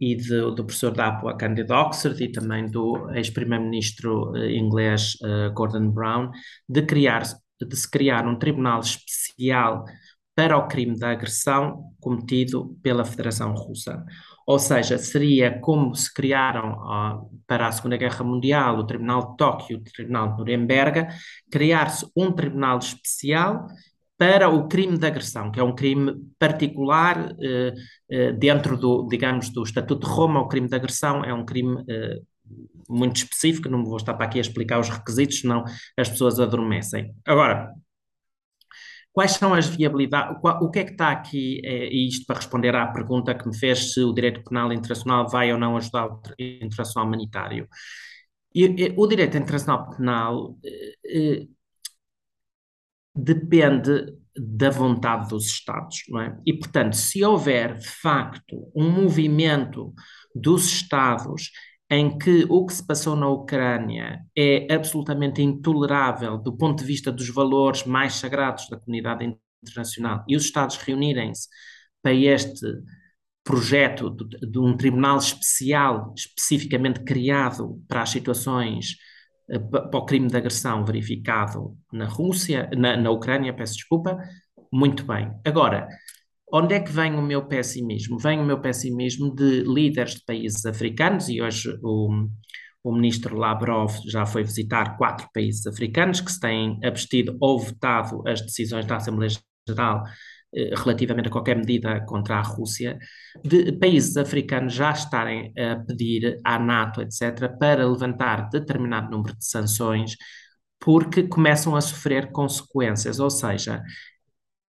e de, do professor da Apple, Candid Oxford, e também do ex-primeiro-ministro inglês Gordon Brown, de criar de se criar um tribunal especial para o crime da agressão cometido pela Federação Russa. Ou seja, seria como se criaram para a Segunda Guerra Mundial o Tribunal de Tóquio e o Tribunal de Nuremberg, criar-se um tribunal especial para o crime de agressão, que é um crime particular eh, eh, dentro do, digamos, do Estatuto de Roma. O crime de agressão é um crime eh, muito específico, não vou estar para aqui a explicar os requisitos, senão as pessoas adormecem. Agora, quais são as viabilidades, o que é que está aqui, é, isto para responder à pergunta que me fez se o direito penal internacional vai ou não ajudar o internacional humanitário. E, e, o direito internacional penal eh, depende da vontade dos Estados, não é? E, portanto, se houver, de facto, um movimento dos Estados em que o que se passou na Ucrânia é absolutamente intolerável do ponto de vista dos valores mais sagrados da comunidade internacional e os Estados reunirem-se para este projeto de, de, um tribunal especial, especificamente criado para as situações, eh, para o crime de agressão verificado na Rússia, na, na Ucrânia, peço desculpa, muito bem. Agora, Onde é que vem o meu pessimismo? Vem o meu pessimismo de líderes de países africanos, e hoje o, o ministro Lavrov já foi visitar quatro países africanos que se têm abstido ou vetado as decisões da Assembleia Geral eh, relativamente a qualquer medida contra a Rússia, de países africanos já estarem a pedir à NATO, etc., para levantar determinado número de sanções, porque começam a sofrer consequências, ou seja,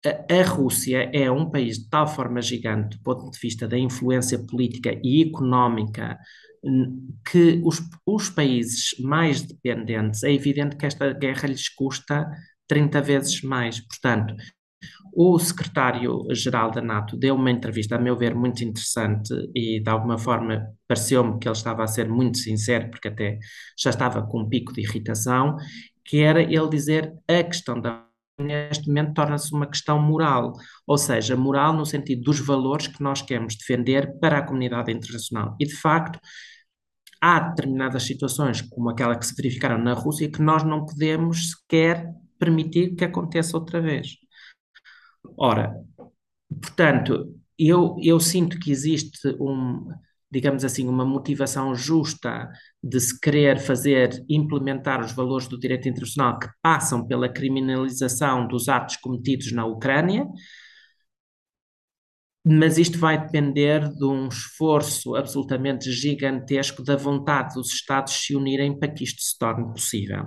a, Rússia é um país de tal forma gigante do ponto de vista da influência política e económica que os, os países mais dependentes, é evidente que esta guerra lhes custa 30 vezes mais. Portanto, o secretário-geral da NATO deu uma entrevista, a meu ver, muito interessante e, de alguma forma, pareceu-me que ele estava a ser muito sincero, porque até já estava com um pico de irritação, que era ele dizer a questão da neste momento torna-se uma questão moral, ou seja, moral no sentido dos valores que nós queremos defender para a comunidade internacional. E, de facto, há determinadas situações, como aquela que se verificaram na Rússia, que nós não podemos sequer permitir que aconteça outra vez. Ora, portanto, eu, eu sinto que existe um digamos assim, uma motivação justa de se querer fazer, implementar os valores do direito internacional que passam pela criminalização dos atos cometidos na Ucrânia, mas isto vai depender de um esforço absolutamente gigantesco da vontade dos Estados se unirem para que isto se torne possível.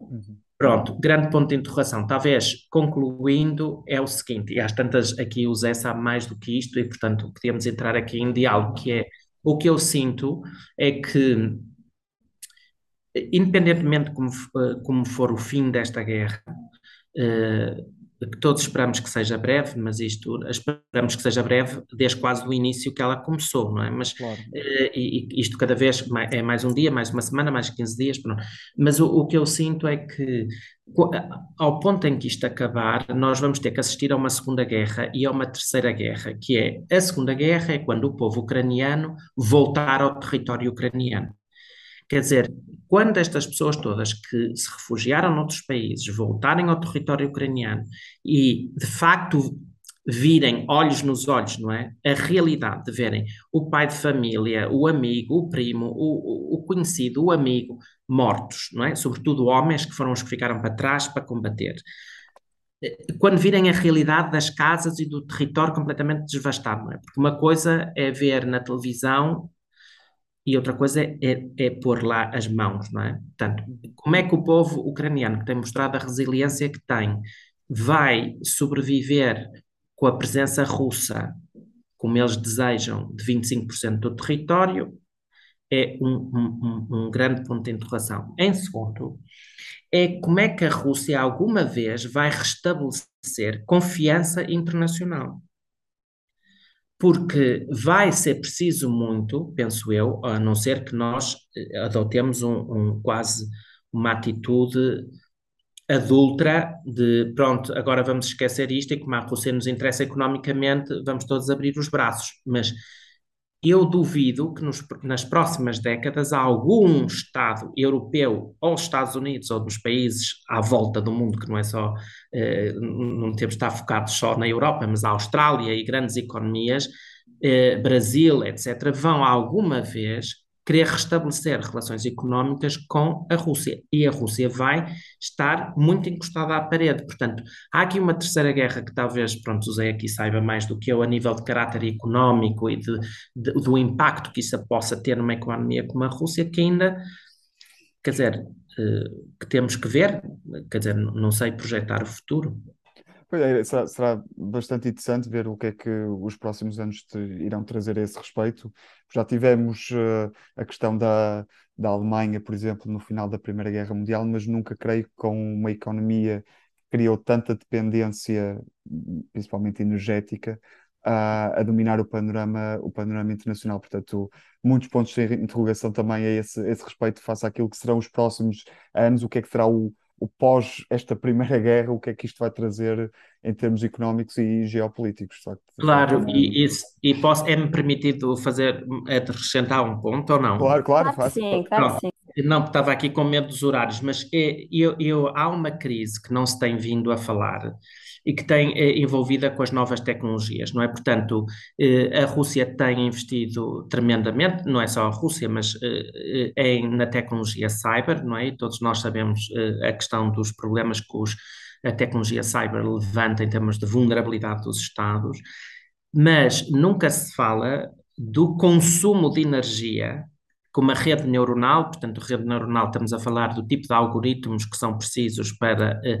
Uhum. Pronto, grande ponto de interrogação. Talvez concluindo é o seguinte, e às tantas aqui o Zé sabe mais do que isto, e portanto podemos entrar aqui em diálogo, que é o que eu sinto é que, independentemente como, como for o fim desta guerra, eh, que todos esperamos que seja breve, mas isto esperamos que seja breve desde quase o início que ela começou, não é? Mas claro. uh, e, isto cada vez é mais um dia, mais uma semana, mais 15 dias, pronto. mas o, o, que eu sinto é que ao ponto em que isto acabar, nós vamos ter que assistir a uma segunda guerra e a uma terceira guerra, que é a segunda guerra é quando o povo ucraniano voltar ao território ucraniano. Quer dizer, quando estas pessoas todas que se refugiaram noutros países voltarem ao território ucraniano e, de facto, virem olhos nos olhos, não é? A realidade de verem o pai de família, o amigo, o primo, o, o conhecido, o amigo mortos, não é? Sobretudo homens que foram os que ficaram para trás para combater. Quando virem a realidade das casas e do território completamente devastado, não é? Porque uma coisa é ver na televisão e outra coisa é, é, pôr lá as mãos, não é? Portanto, como é que o povo ucraniano, que tem mostrado a resiliência que tem, vai sobreviver com a presença russa, como eles desejam, de 25% do território, é um, um, um grande ponto de interrogação. Em segundo, é como é que a Rússia alguma vez vai restabelecer confiança internacional. Porque vai ser preciso muito, penso eu, a não ser que nós eh, adotemos um, um quase uma atitude adulta de pronto, agora vamos esquecer isto e como a Rússia nos interessa economicamente, vamos todos abrir os braços. Mas eu duvido que nos, nas próximas décadas algum Estado europeu, ou Estados Unidos, ou dos países à volta do mundo, que não é só, eh, não temos de estar focados só na Europa, mas a Austrália e grandes economias, eh, Brasil, etc., vão alguma vez querer restabelecer relações económicas com a Rússia. E a Rússia vai estar muito encostada à parede. Portanto, há aqui uma terceira guerra que talvez, pronto, o Zé aqui saiba mais do que eu, a nível de caráter económico e de, de, do impacto que isso possa ter numa economia como a Rússia, que ainda, quer dizer, eh, que temos que ver, quer dizer, não sei projetar o futuro. É, será, será bastante interessante ver o que é que os próximos anos te irão trazer a esse respeito. Já tivemos uh, a questão da, da Alemanha, por exemplo, no final da Primeira Guerra Mundial, mas nunca creio que com uma economia que criou tanta dependência, principalmente energética, a, a dominar o panorama, o panorama internacional. Portanto, muitos pontos de interrogação também a esse, esse respeito, face àquilo que serão os próximos anos, o que é que será o o pós esta primeira guerra, o que é que isto vai trazer em termos económicos e geopolíticos. Claro, e, e, e posso, é-me permitido fazer, acrescentar um ponto ou não? Claro, claro, claro sim, claro sim. Não, porque estava aqui com medo dos horários, mas é, eu, eu, há uma crise que não se tem vindo a falar e que tem é, envolvida com as novas tecnologias, não é? Portanto, eh, a Rússia tem investido tremendamente, não é só a Rússia, mas eh, em, na tecnologia cyber, não é? E todos nós sabemos a questão dos problemas que os, a tecnologia cyber levanta em termos de vulnerabilidade dos Estados, mas nunca se fala do consumo de energia com uma rede neuronal, portanto, rede neuronal, estamos a falar do tipo de algoritmos que são precisos para, eh, eh, eh,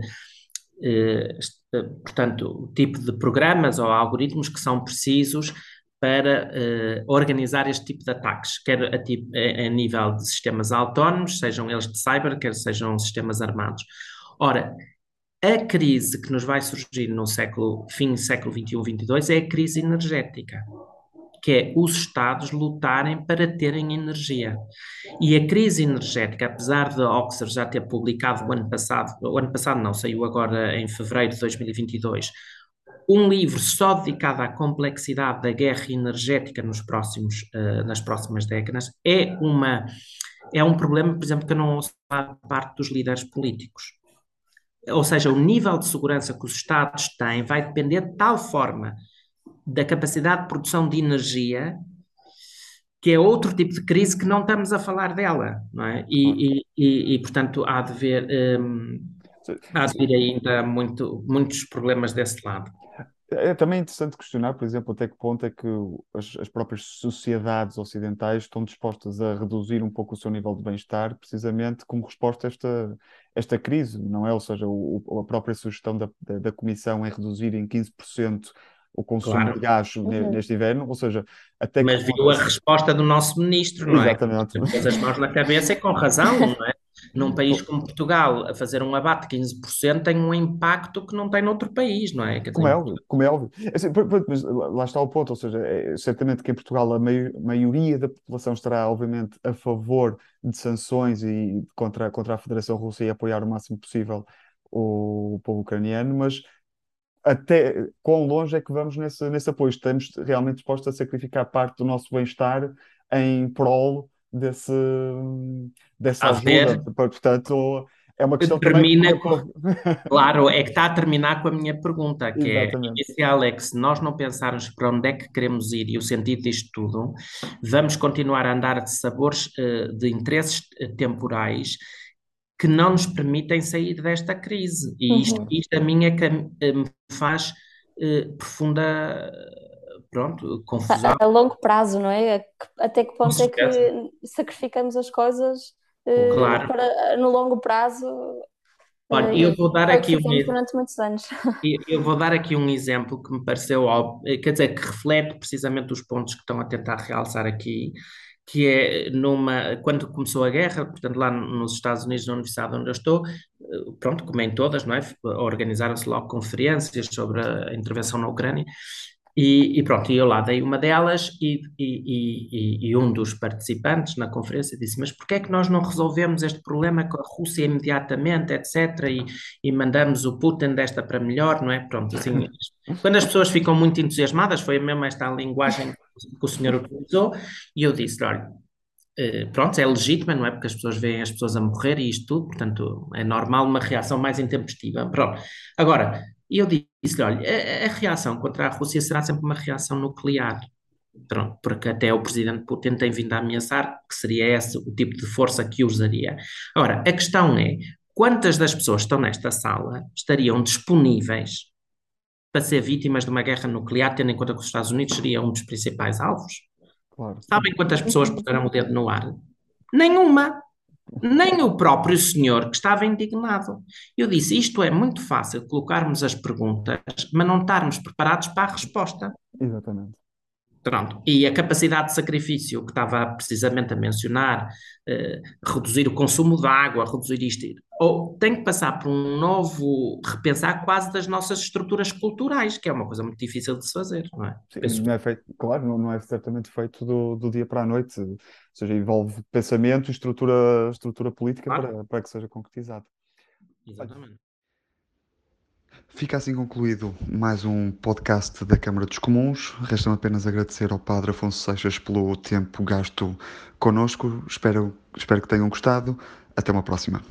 portanto, o tipo de programas ou algoritmos que são precisos para eh, organizar este tipo de ataques, quer a, tipo, a, a, nível de sistemas autónomos, sejam eles de cyber, quer sejam sistemas armados. Ora, a crise que nos vai surgir no século, fim do século 21, 22 é a crise energética que é os Estados lutarem para terem energia. E a crise energética, apesar de Oxford já ter publicado o ano passado, o ano passado não, saiu agora em fevereiro de 2022, um livro só dedicado à complexidade da guerra energética nos próximos, uh, nas próximas décadas, é, uma, é um problema, por exemplo, que eu não ouço da parte dos líderes políticos. Ou seja, o nível de segurança que os Estados têm vai depender de tal forma da capacidade de produção de energia, que é outro tipo de crise que não estamos a falar dela, não é? E, e, e, portanto, há de ver, um, há de vir ainda muito, muitos problemas desse lado. É também interessante questionar, por exemplo, até que ponto é que as, as, próprias sociedades ocidentais estão dispostas a reduzir um pouco o seu nível de bem-estar, precisamente como resposta a esta, esta crise, não é? Ou seja, o, a própria sugestão da, da, da Comissão em reduzir em 15% o consumo claro. de gás uhum. neste inverno, ou seja, até Mas viu a resposta do nosso ministro, não Exatamente. é? Exatamente. as mãos na cabeça e com razão, não é? Num país como Portugal, a fazer um abate de 15% tem um impacto que não tem noutro país, não é? Como, é óbvio, como é óbvio. Assim, mas lá está o ponto, ou seja, é, certamente que em Portugal a maioria da população estará, obviamente, a favor de sanções e contra, contra a Federação Russa e apoiar o máximo possível o povo ucraniano, mas até quão longe é que vamos nesse, nesse apoio? Estamos realmente dispostos a sacrificar parte do nosso bem-estar em prol desse, dessa ajuda? Portanto, é uma questão termina também... com... Claro, é que está a terminar com a minha pergunta, que é Exatamente. é inicial, é que se nós não pensarmos para onde é que queremos ir e o sentido disto tudo, vamos continuar a andar de sabores uh, de interesses uh, temporais que não nos permitem sair desta crise. E isto, uhum. isto a mim é que eh, me faz uh, profunda pronto, confusão. A, a, longo prazo, não é? Até que ponto é que sacrificamos as coisas uh, claro. para, no longo prazo? Olha, eu vou dar aqui um durante muitos anos. Eu vou dar aqui um exemplo que me pareceu óbvio, quer dizer, que reflete precisamente os pontos que estão a tentar realçar aqui, que é numa, quando começou a guerra, portanto lá nos Estados Unidos, na universidade onde eu estou, eh, pronto, como em todas, não é? Organizaram-se logo conferências sobre a intervenção na Ucrânia e, e, pronto, eu lá dei uma delas e, e, e, um dos participantes na conferência disse: Mas porquê é que nós não resolvemos este problema com a Rússia imediatamente, etc. E, mandamos o Putin desta para melhor, não é? Pronto, assim, quando as pessoas ficam muito entusiasmadas, foi mesmo esta linguagem que o senhor utilizou, e eu disse: Olha, eh, pronto, é legítima, não é? Porque as pessoas veem as pessoas a morrer e isto tudo, portanto, é normal uma reação mais intempestiva. Pronto. Agora, eu disse-lhe: olha, a, a, reação contra a Rússia será sempre uma reação nuclear. Pronto, porque até o presidente Putin tem vindo a ameaçar que seria esse o tipo de força que usaria. Ora, a questão é: quantas das pessoas que estão nesta sala estariam disponíveis para ser vítimas de uma guerra nuclear, tendo em conta que os Estados Unidos seria um dos principais alvos? Claro. Sabem quantas pessoas puseram o dedo no ar? Nenhuma nem o próprio senhor que estava indignado. Eu disse: isto é muito fácil colocarmos as perguntas, mas não estarmos preparados para a resposta. Exatamente. Pronto. E a capacidade de sacrifício que estava precisamente a mencionar, eh, reduzir o consumo de água, reduzir isto, ou tem que passar por um novo repensar quase das nossas estruturas culturais, que é uma coisa muito difícil de se fazer, não é? Sim, Penso... não é feito, claro, não, não é certamente feito do, do dia para a noite, ou seja, envolve pensamento e estrutura, estrutura política claro. para, para que seja concretizado. Exatamente. Fica assim concluído mais um podcast da Câmara dos Comuns. Resta-me apenas agradecer ao Padre Afonso Seixas pelo tempo gasto connosco. Espero, espero que tenham gostado. Até uma próxima.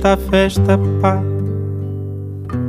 Bonita festa, pá